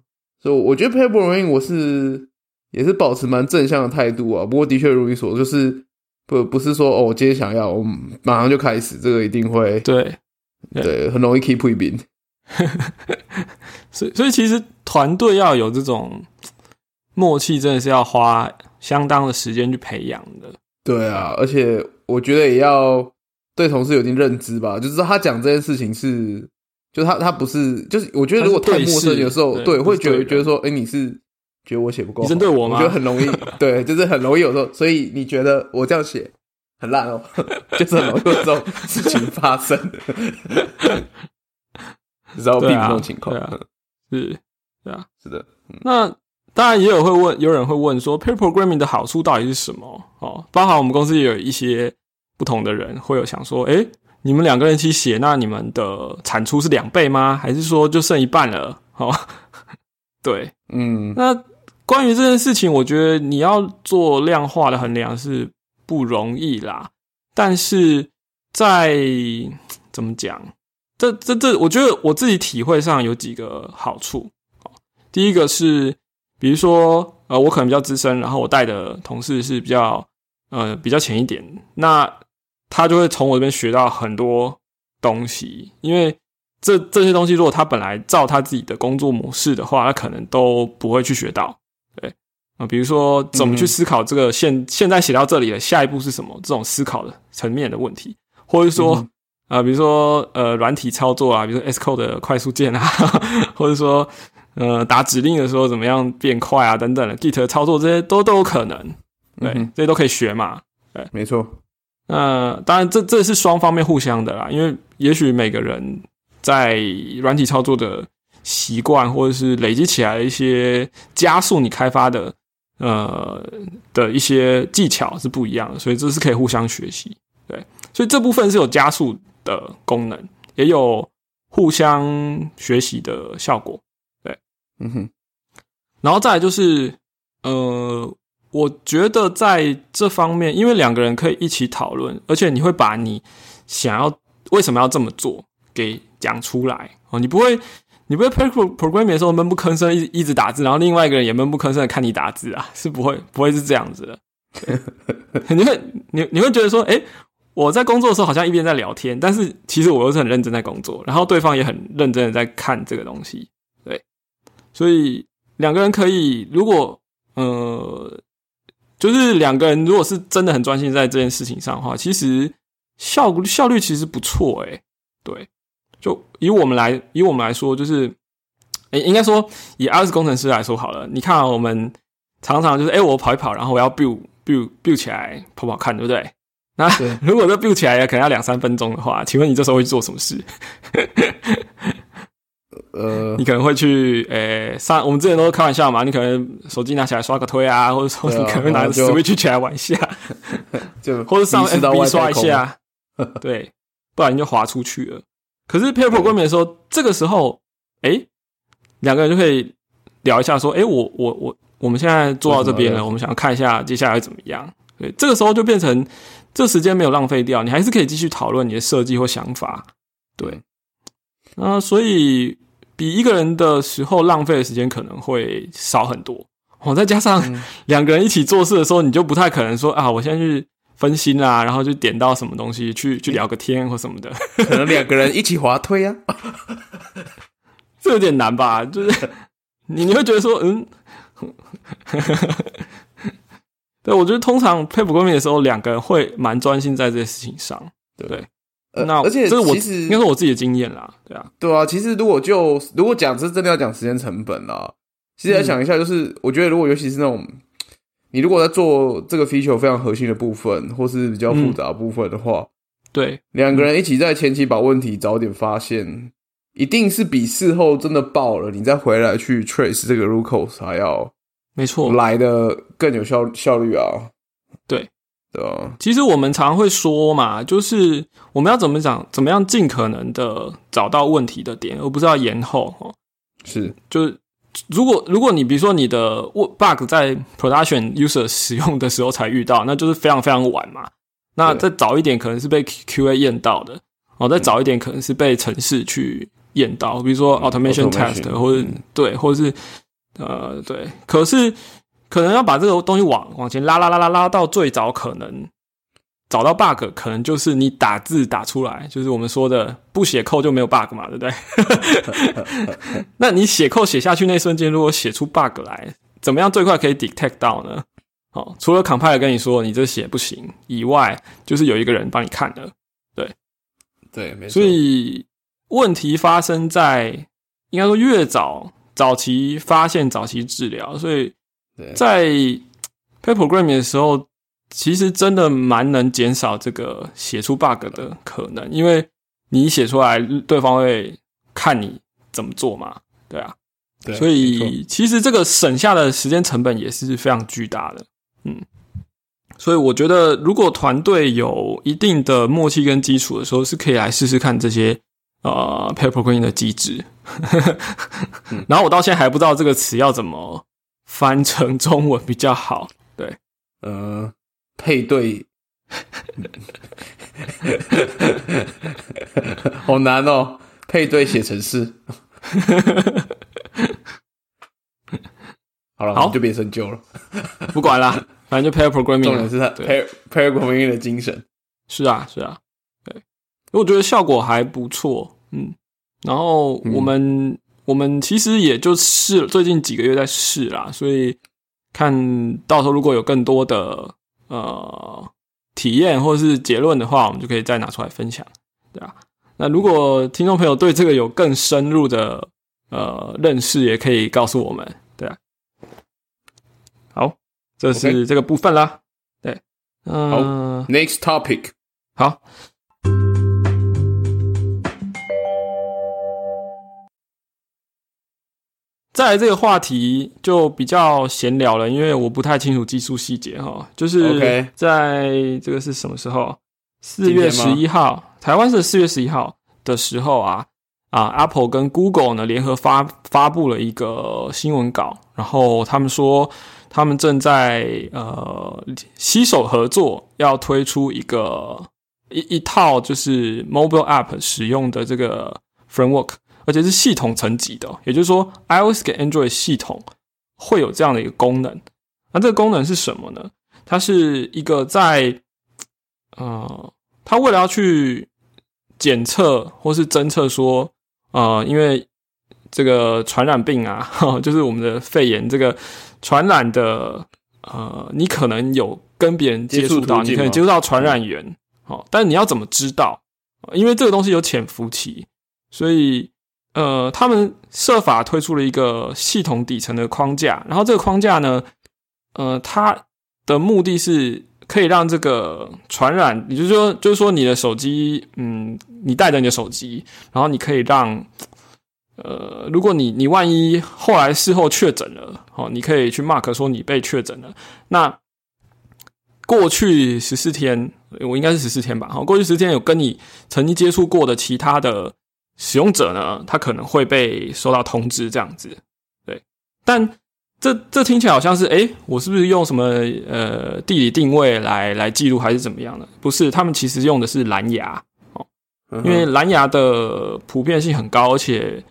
所以我觉得 paper running 我是也是保持蛮正向的态度啊，不过的确如你所说，就是不不是说哦，我今天想要，我马上就开始，这个一定会对。对，很容易 keep 一边，<laughs> 所以所以其实团队要有这种默契，真的是要花相当的时间去培养的。对啊，而且我觉得也要对同事有一定认知吧，就是他讲这件事情是，就他他不是，就是我觉得如果太陌生，有时候对会觉得觉得说，哎，你是觉得我写不够，你针对我吗？我觉得很容易，对，就是很容易有时候，所以你觉得我这样写很烂哦，<laughs> 就是很容易有这种事情发生，然后避免这种情况，是，对啊，是的，那。当然，也有会问，有人会问说，pair programming 的好处到底是什么？哦，包含我们公司也有一些不同的人会有想说，哎，你们两个人一起写，那你们的产出是两倍吗？还是说就剩一半了？哦，<laughs> 对，嗯，那关于这件事情，我觉得你要做量化的衡量是不容易啦。但是在怎么讲？这这这，我觉得我自己体会上有几个好处。第一个是。比如说，呃，我可能比较资深，然后我带的同事是比较，呃，比较浅一点，那他就会从我这边学到很多东西。因为这这些东西，如果他本来照他自己的工作模式的话，他可能都不会去学到。对啊，比如说怎么去思考这个现现在写到这里的下一步是什么，这种思考的层面的问题，或者说，啊，比如说呃，软体操作啊，比如说 S code 的快速键啊，<laughs> 或者说。呃，打指令的时候怎么样变快啊？等等的，Git 操作这些都都有可能，对，这些都可以学嘛。对，没错。那当然，这这是双方面互相的啦。因为也许每个人在软体操作的习惯，或者是累积起来一些加速你开发的呃的一些技巧是不一样的，所以这是可以互相学习。对，所以这部分是有加速的功能，也有互相学习的效果。对嗯哼，然后再来就是，呃，我觉得在这方面，因为两个人可以一起讨论，而且你会把你想要为什么要这么做给讲出来哦，你不会，你不会 program 的时候闷不吭声一一直打字，然后另外一个人也闷不吭声的看你打字啊，是不会，不会是这样子的。<laughs> 你会，你你会觉得说，哎，我在工作的时候好像一边在聊天，但是其实我又是很认真在工作，然后对方也很认真的在看这个东西。对所以两个人可以，如果呃，就是两个人如果是真的很专心在这件事情上的话，其实效效率其实不错诶。对，就以我们来以我们来说，就是诶，应该说以 iOS 工程师来说好了。你看我们常常就是诶，我跑一跑，然后我要 build build build 起来跑跑看，对不对？那 <laughs> 如果这 build 起来可能要两三分钟的话，请问你这时候会做什么事？<laughs> 呃，你可能会去，诶，上我们之前都是开玩笑嘛，你可能手机拿起来刷个推啊，或者说你可能拿 Switch 起来玩一下，<laughs> 就或者上 FB 刷一下，对，不然你就滑出去了。可是 Paper 关门的时候，这个时候，哎，两个人就可以聊一下，说，哎，我我我，我们现在做到这边了，我们想要看一下接下来怎么样。对，这个时候就变成这时间没有浪费掉，你还是可以继续讨论你的设计或想法。对，那，所以。比一个人的时候浪费的时间可能会少很多哦，再加上 <laughs> 两个人一起做事的时候，你就不太可能说啊，我现在去分心啦，然后就点到什么东西去去聊个天或什么的，<laughs> 可能两个人一起滑推啊，这有点难吧？就是 <laughs> 你你会觉得说，嗯，对我觉得通常配补公屏的时候，两个人会蛮专心在这些事情上，对不对？那而且这是我其实应该是我自己的经验啦，对啊，对啊。其实如果就如果讲这真的要讲时间成本啦，其实来想一下，就是我觉得如果尤其是那种你如果在做这个 feature 非常核心的部分，或是比较复杂的部分的话，对，两个人一起在前期把问题早点发现，一定是比事后真的爆了，你再回来去 trace 这个 root cause 还要没错，来的更有效效率啊。对，对吧？其实我们常会说嘛，就是我们要怎么讲，怎么样尽可能的找到问题的点，而不是要延后哦。是，就是如果如果你比如说你的 bug 在 production user 使用的时候才遇到，那就是非常非常晚嘛。那再早一点可能是被 QA 验到的，哦，再早一点可能是被城市去验到，比如说 automation test 或者对，或者是呃对，可是可能要把这个东西往往前拉拉拉拉拉到最早可能找到 bug，可能就是你打字打出来，就是我们说的不写扣就没有 bug 嘛，对不对？<laughs> 那你写扣写下去那瞬间，如果写出 bug 来，怎么样最快可以 detect 到呢？哦，除了 compiler 跟你说你这写不行以外，就是有一个人帮你看的，对，对，没错。所以问题发生在应该说越早早期发现、早期治疗，所以在 pair programming 的时候，其实真的蛮能减少这个写出 bug 的可能，因为你写出来，对方会看你怎么做嘛，对啊，对，所以其实这个省下的时间成本也是非常巨大的。嗯，所以我觉得，如果团队有一定的默契跟基础的时候，是可以来试试看这些呃 pair programming 的机制。<laughs> 然后我到现在还不知道这个词要怎么翻成中文比较好。对，呃，配对，好难哦，配对写程式。好了，好就别深究了，不管了。反正就 pair programming，重点是它 pair pair programming 的精神。是啊，是啊，对，我觉得效果还不错，嗯。然后我们我们其实也就试最近几个月在试啦，所以看到时候如果有更多的呃体验或者是结论的话，我们就可以再拿出来分享，对啊。那如果听众朋友对这个有更深入的呃认识，也可以告诉我们，对啊。好。这是这个部分啦，对，好，next topic，好，再来这个话题就比较闲聊了，因为我不太清楚技术细节哈，就是在这个是什么时候？四月十一号，台湾是四月十一号的时候啊啊，Apple 跟 Google 呢联合发发布了一个新闻稿，然后他们说。他们正在呃携手合作，要推出一个一一套就是 mobile app 使用的这个 framework，而且是系统层级的，也就是说 iOS 跟 Android 系统会有这样的一个功能。那这个功能是什么呢？它是一个在呃，它为了要去检测或是侦测说，呃，因为这个传染病啊，<laughs> 就是我们的肺炎这个。传染的，呃，你可能有跟别人接触到，你可能接触到传染源，好，但你要怎么知道？因为这个东西有潜伏期，所以，呃，他们设法推出了一个系统底层的框架，然后这个框架呢，呃，它的目的是可以让这个传染，也就是说，就是说你的手机，嗯，你带着你的手机，然后你可以让。呃，如果你你万一后来事后确诊了，哦，你可以去 mark 说你被确诊了。那过去十四天，我应该是十四天吧？好，过去十四天有跟你曾经接触过的其他的使用者呢，他可能会被收到通知这样子。对，但这这听起来好像是，诶，我是不是用什么呃地理定位来来记录，还是怎么样的？不是，他们其实用的是蓝牙哦，因为蓝牙的普遍性很高，而且。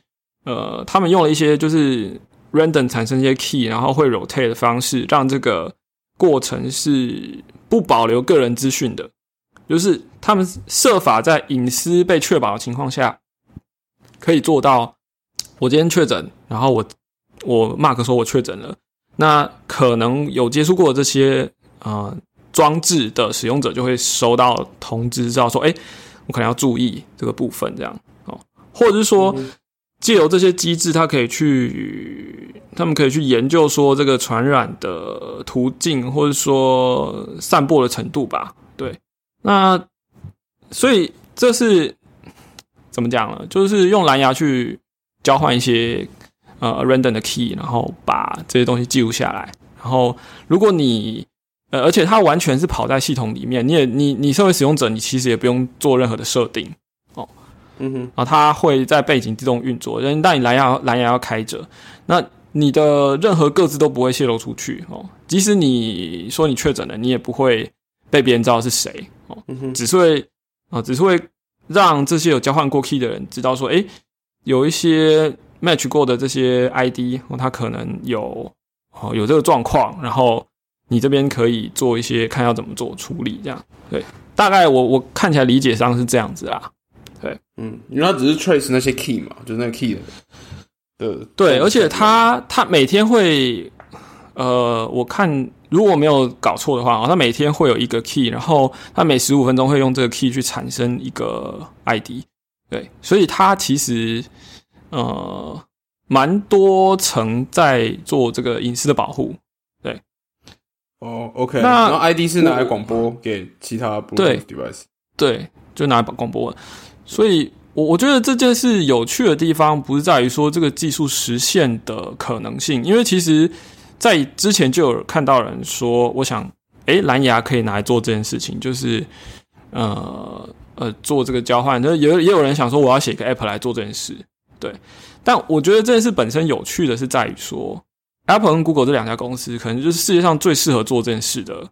呃，他们用了一些就是 random 产生一些 key，然后会 rotate 的方式，让这个过程是不保留个人资讯的。就是他们设法在隐私被确保的情况下，可以做到我今天确诊，然后我我 mark 说我确诊了，那可能有接触过这些呃装置的使用者就会收到通知，知道说，哎，我可能要注意这个部分，这样哦，或者是说。借由这些机制，他可以去，他们可以去研究说这个传染的途径，或者说散播的程度吧。对，那所以这是怎么讲呢？就是用蓝牙去交换一些呃 random 的 key，然后把这些东西记录下来。然后如果你呃，而且它完全是跑在系统里面，你也你你身为使用者，你其实也不用做任何的设定哦。嗯哼，啊，它会在背景自动运作，但你蓝牙蓝牙要开着，那你的任何个资都不会泄露出去哦。即使你说你确诊了，你也不会被别人知道是谁哦，只是会啊，只是会让这些有交换过 key 的人知道说，诶，有一些 match 过的这些 ID 哦，它可能有哦有这个状况，然后你这边可以做一些看要怎么做处理，这样对，大概我我看起来理解上是这样子啦。对，嗯，因为它只是 trace 那些 key 嘛，就是那个 key 的，的对，而且他他每天会，呃，我看如果没有搞错的话，它每天会有一个 key，然后它每十五分钟会用这个 key 去产生一个 ID，对，所以它其实呃蛮多层在做这个隐私的保护，对，哦，OK，那然后 ID 是拿来广播给其他对 device，对，就拿来广播。所以，我我觉得这件事有趣的地方，不是在于说这个技术实现的可能性，因为其实，在之前就有看到人说，我想，诶，蓝牙可以拿来做这件事情，就是呃呃做这个交换。那也也有人想说，我要写一个 app 来做这件事，对。但我觉得这件事本身有趣的是在于说，Apple 跟 Google 这两家公司，可能就是世界上最适合做这件事的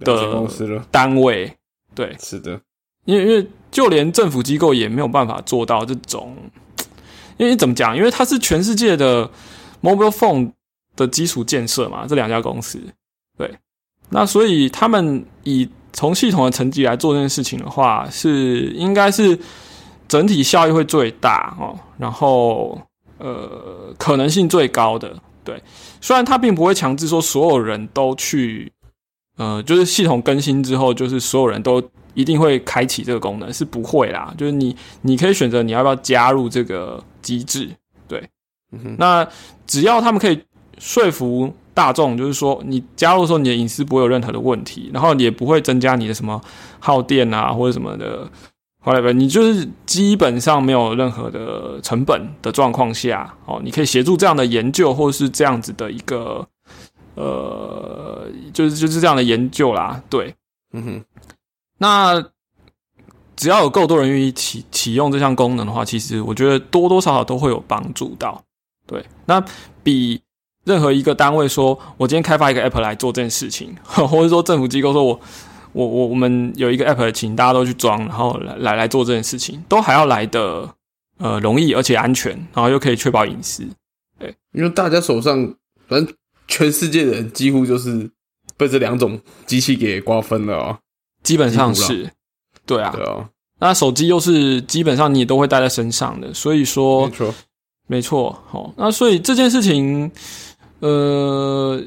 的公司了，单位，对。是的，因为因为就连政府机构也没有办法做到这种，因为怎么讲？因为它是全世界的 mobile phone 的基础建设嘛，这两家公司，对，那所以他们以从系统的层级来做这件事情的话，是应该是整体效益会最大哦，然后呃可能性最高的，对，虽然它并不会强制说所有人都去，呃，就是系统更新之后，就是所有人都。一定会开启这个功能是不会啦，就是你你可以选择你要不要加入这个机制，对，那只要他们可以说服大众，就是说你加入的时候你的隐私不会有任何的问题，然后也不会增加你的什么耗电啊或者什么的，后来吧，你就是基本上没有任何的成本的状况下，哦，你可以协助这样的研究或是这样子的一个，呃，就是就是这样的研究啦，对，嗯哼。那只要有够多人愿意启启用这项功能的话，其实我觉得多多少少都会有帮助到。对，那比任何一个单位说我今天开发一个 app 来做这件事情，<laughs> 或者说政府机构说我我我我们有一个 app，请大家都去装，然后来来来做这件事情，都还要来的呃容易而且安全，然后又可以确保隐私。对，因为大家手上反正全世界的人几乎就是被这两种机器给瓜分了啊。基本上是，对啊，对啊。那手机又是基本上你都会带在身上的，所以说，没错，没错。好，那所以这件事情，呃，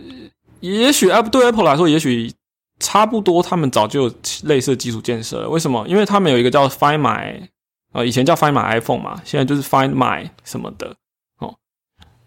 也许 App 对 Apple 来说，也许差不多，他们早就有类似基础建设了。为什么？因为他们有一个叫 Find My，呃，以前叫 Find My iPhone 嘛，现在就是 Find My 什么的。哦，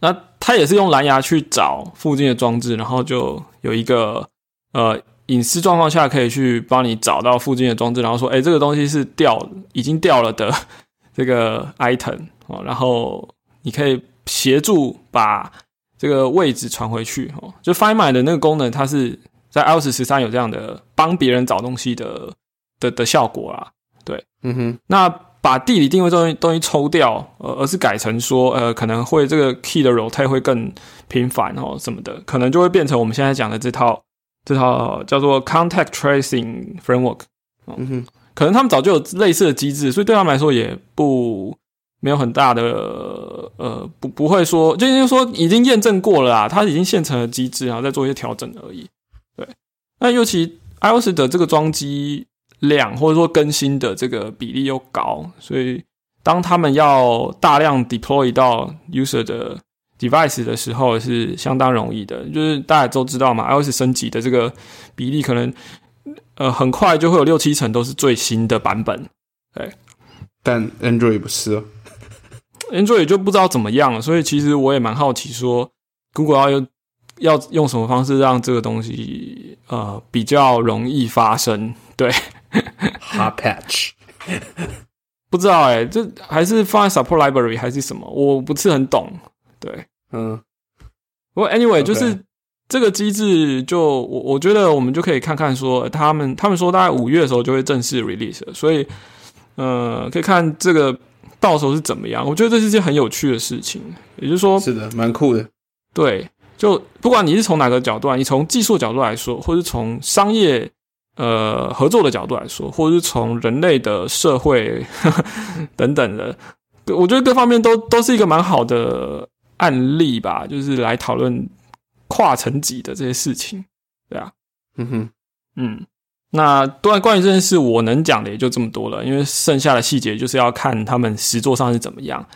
那它也是用蓝牙去找附近的装置，然后就有一个呃。隐私状况下可以去帮你找到附近的装置，然后说：“哎，这个东西是掉已经掉了的 <laughs> 这个 item 哦。”然后你可以协助把这个位置传回去哦。就 Find My 的那个功能，它是在 iOS 十三有这样的帮别人找东西的的的效果啦。对，嗯哼。那把地理定位东西东西抽掉，呃，而是改成说，呃，可能会这个 key 的 rotate 会更频繁哦，什么的，可能就会变成我们现在讲的这套。这套叫做 Contact Tracing Framework，嗯哼，可能他们早就有类似的机制，所以对他们来说也不没有很大的呃，不不会说，就是说已经验证过了啦，它已经现成的机制，然后再做一些调整而已。对，那尤其 iOS 的这个装机量或者说更新的这个比例又高，所以当他们要大量 deploy 到 user 的。device 的时候是相当容易的，就是大家都知道嘛，iOS 升级的这个比例可能呃很快就会有六七成都是最新的版本，对。但 Android 不是。Android 就不知道怎么样了，所以其实我也蛮好奇，说 Google 要用要用什么方式让这个东西呃比较容易发生？对，Hot Patch，<laughs> 不知道哎，这还是放在 Support Library 还是什么？我不是很懂。对，嗯，不过 Anyway 就是这个机制，就我我觉得我们就可以看看说，他们他们说大概五月的时候就会正式 release，所以呃可以看这个。到时候是怎么样？我觉得这是件很有趣的事情，也就是说，是的，蛮酷的。对，就不管你是从哪个角度，你从技术角度来说，或是从商业呃合作的角度来说，或者是从人类的社会 <laughs> 等等的，我觉得各方面都都是一个蛮好的案例吧，就是来讨论跨层级的这些事情。对啊，嗯哼，嗯。那当然，关于这件事，我能讲的也就这么多了，因为剩下的细节就是要看他们实作上是怎么样。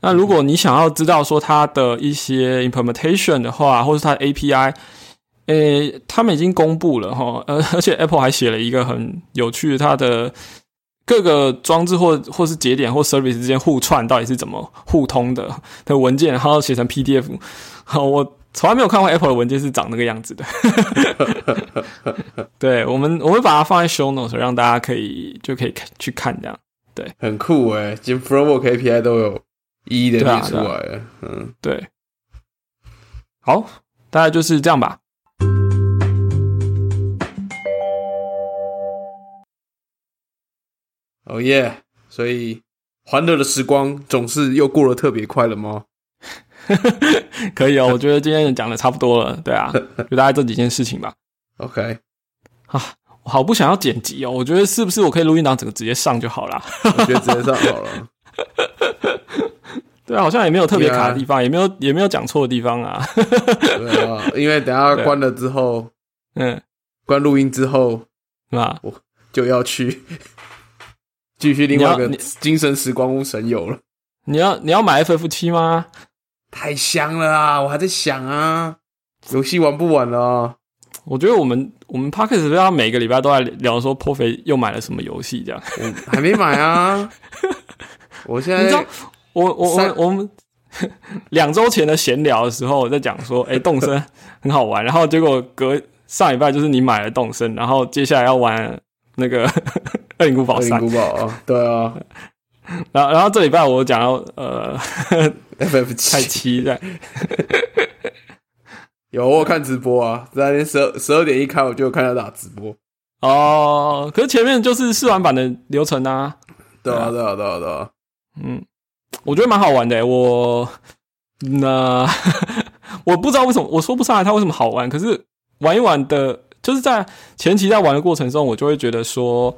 那如果你想要知道说它的一些 implementation 的话，或是它的 API，诶，他们已经公布了哈，而，而且 Apple 还写了一个很有趣的，它的各个装置或或是节点或 service 之间互串到底是怎么互通的的文件，然后写成 PDF。好，我。从来没有看过 Apple 的文件是长那个样子的。<laughs> 对我们，我会把它放在 Show Notes，让大家可以就可以看去看这样。对，很酷诶，连 Framework API 都有一一的列出来了。嗯，对。好，大概就是这样吧。哦耶！所以欢乐的时光总是又过得特别快了吗？<laughs> 可以哦，我觉得今天讲的差不多了，对啊，<laughs> 就大概这几件事情吧。OK，啊，我好不想要剪辑哦，我觉得是不是我可以录音档整个直接上就好了？我觉得直接上好了。<laughs> 对啊，好像也没有特别卡的地方，也没有也没有讲错的地方啊。对啊，因为等下关了之后，嗯，关录音之后，是吧，我就要去继续另外一个精神时光屋神游了。你要你要买 FF 七吗？太香了啊！我还在想啊，游戏玩不玩了？我觉得我们我们 Parkes 要每个礼拜都在聊说破肥又买了什么游戏这样。还没买啊！<laughs> 我现在你知道，我我我我们 <laughs> 两周前的闲聊的时候在讲说，哎，动森很好玩，然后结果隔上礼拜就是你买了动森，然后接下来要玩那个《二零古堡三》。古堡啊，对啊。<laughs> 然后然后这礼拜我讲到呃。<laughs> FF 七七在，有我看直播啊，在那十二十二点一开，我就看到打直播哦。可是前面就是试玩版的流程啊，对啊，对啊，对啊，对啊。嗯，我觉得蛮好玩的。我那 <laughs> 我不知道为什么，我说不上来它为什么好玩。可是玩一玩的，就是在前期在玩的过程中，我就会觉得说，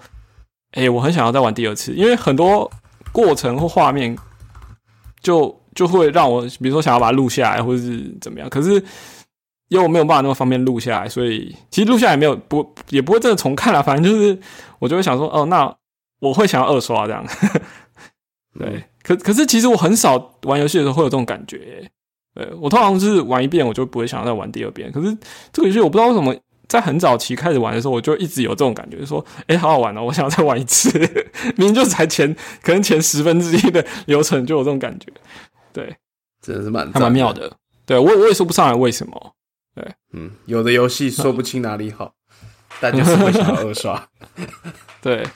哎，我很想要再玩第二次，因为很多过程或画面就。就会让我，比如说想要把它录下来，或者是怎么样，可是又没有办法那么方便录下来，所以其实录下来没有不也不会真的重看了。反正就是我就会想说，哦，那我会想要二刷这样。<laughs> 对，可可是其实我很少玩游戏的时候会有这种感觉。对我通常是玩一遍，我就不会想要再玩第二遍。可是这个游戏我不知道为什么在很早期开始玩的时候，我就一直有这种感觉，说，哎，好好玩哦，我想要再玩一次。<laughs> 明明就才前可能前十分之一的流程就有这种感觉。对，真的是蛮还蛮妙的。对我我也说不上来为什么。对，嗯，有的游戏说不清哪里好，<laughs> 但就是会想要二刷。<laughs> 对，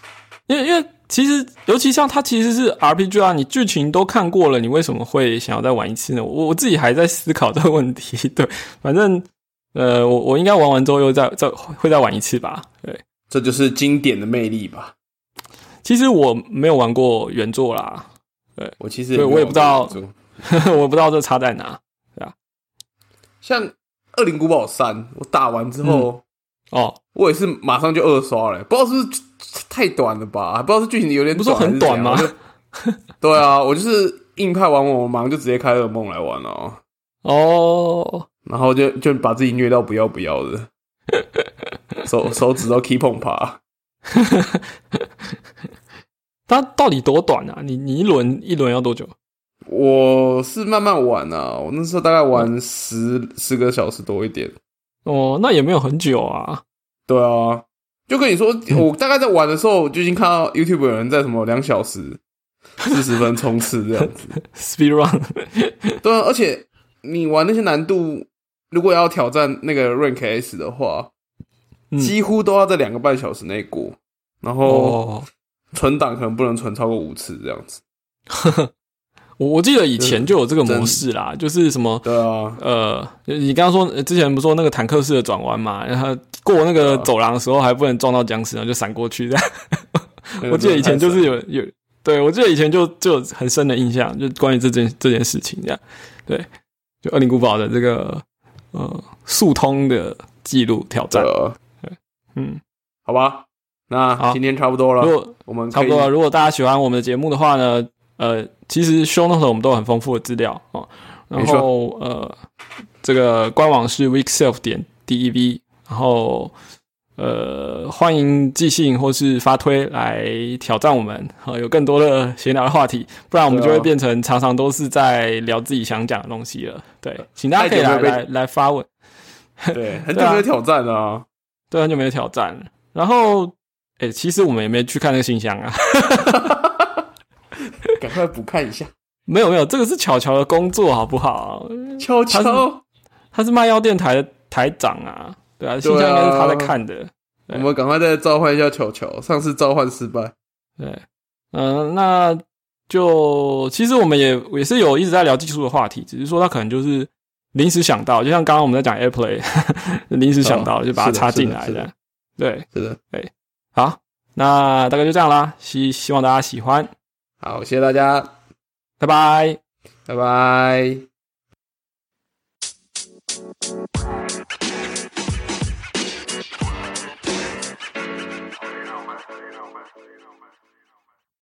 因为因为其实尤其像它其实是 RPG 啊，你剧情都看过了，你为什么会想要再玩一次呢？我我自己还在思考这个问题。对，反正呃，我我应该玩完之后又再再会再玩一次吧。对，这就是经典的魅力吧。其实我没有玩过原作啦。对我其实对我也不知道。<laughs> 我不知道这差在哪，对啊，像《恶灵古堡三》，我打完之后，哦，我也是马上就二刷了，不知道是不是太短了吧？不知道是剧情有点不是很短吗？<laughs> 对啊，我就是硬派玩我忙就直接开噩梦来玩了，哦，然后就就把自己虐到不要不要的，<laughs> 手手指都 keep on 爬。<laughs> 它到底多短啊？你你一轮一轮要多久？我是慢慢玩啊，我那时候大概玩十十个小时多一点。哦，那也没有很久啊。对啊，就跟你说，我大概在玩的时候，就已经看到 YouTube 有人在什么两小时四十分冲刺这样子。<laughs> speed run，对啊，而且你玩那些难度，如果要挑战那个 rank S 的话，嗯几乎都要在两个半小时内过，然后哦，存档可能不能存超过五次这样子。<laughs> 我我记得以前就有这个模式啦，就是什么对啊，呃，你刚刚说呃之前不是说那个坦克式的转弯嘛，然后过那个走廊的时候还不能撞到僵尸，然后就闪过去这样。<laughs> 我记得以前就是有有，对我记得以前就就有很深的印象，就关于这件这件事情这样。对，就恶灵古堡的这个呃速通的记录挑战。嗯，好吧，那好今天差不多了，如果我们差不多了，如果大家喜欢我们的节目的话呢，呃，其实 show note 我们都有很丰富的资料哦，然没后呃，这个官网是 weekself 点 dev，然后呃，欢迎寄信或是发推来挑战我们，好、有更多的闲聊的话题，不然我们就会变成常常都是在聊自己想讲的东西了。对，请大家可以来来来发问，对，很 <laughs> 久没有挑战了啊。对，很久没有挑战了。然后，哎、其实我们也没去看那个信箱啊。<laughs> 赶快补看一下，没有没有，这个是巧巧的工作，好不好？悄他悄，他是卖药电台的台长啊，对啊，信箱应该是他在看的。我们赶快再召唤一下球球，上次召唤失败，对，嗯、那就其实我们也也是有一直在聊技术的话题，只是说他可能就是临时想到，就像刚刚我们在讲 AirPlay，<laughs> 临时想到哦就把它插进来的。对，是的。好，那大概就这样啦，希希望大家喜欢，好，谢谢大家，拜拜。拜拜。